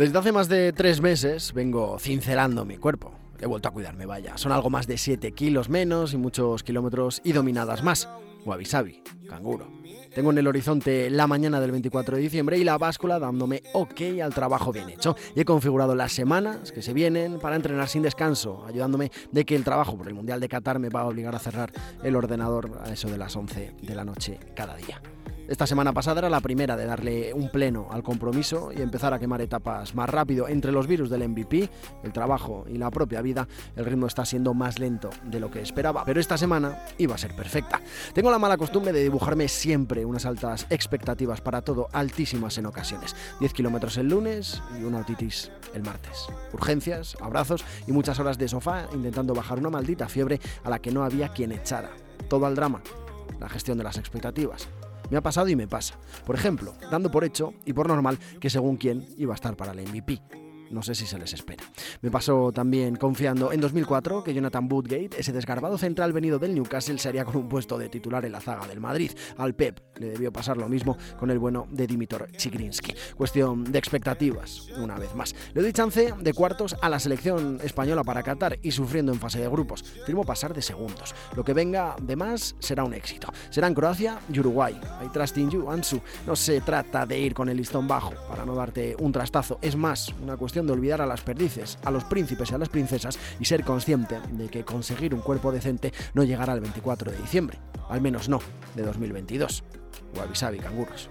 Desde hace más de tres meses vengo cincelando mi cuerpo. He vuelto a cuidarme, vaya. Son algo más de 7 kilos menos y muchos kilómetros y dominadas más. Wabi canguro. Tengo en el horizonte la mañana del 24 de diciembre y la báscula dándome ok al trabajo bien hecho. Y he configurado las semanas que se vienen para entrenar sin descanso, ayudándome de que el trabajo por el Mundial de Qatar me va a obligar a cerrar el ordenador a eso de las 11 de la noche cada día. Esta semana pasada era la primera de darle un pleno al compromiso y empezar a quemar etapas más rápido. Entre los virus del MVP, el trabajo y la propia vida, el ritmo está siendo más lento de lo que esperaba, pero esta semana iba a ser perfecta. Tengo la mala costumbre de dibujarme siempre unas altas expectativas para todo, altísimas en ocasiones. 10 kilómetros el lunes y una otitis el martes. Urgencias, abrazos y muchas horas de sofá intentando bajar una maldita fiebre a la que no había quien echara. Todo al drama, la gestión de las expectativas. Me ha pasado y me pasa. Por ejemplo, dando por hecho y por normal que según quién iba a estar para el MVP no sé si se les espera. Me pasó también confiando en 2004 que Jonathan Woodgate, ese desgarbado central venido del Newcastle, sería con un puesto de titular en la zaga del Madrid. Al Pep le debió pasar lo mismo con el bueno de Dimitor Chigrinsky. Cuestión de expectativas, una vez más. Le doy chance de cuartos a la selección española para Qatar y sufriendo en fase de grupos. Firmo pasar de segundos. Lo que venga de más será un éxito. Será en Croacia y Uruguay. I trust in you, Ansu. No se trata de ir con el listón bajo para no darte un trastazo. Es más, una cuestión de olvidar a las perdices, a los príncipes y a las princesas y ser consciente de que conseguir un cuerpo decente no llegará el 24 de diciembre, al menos no de 2022. Wabi sabi, canguros.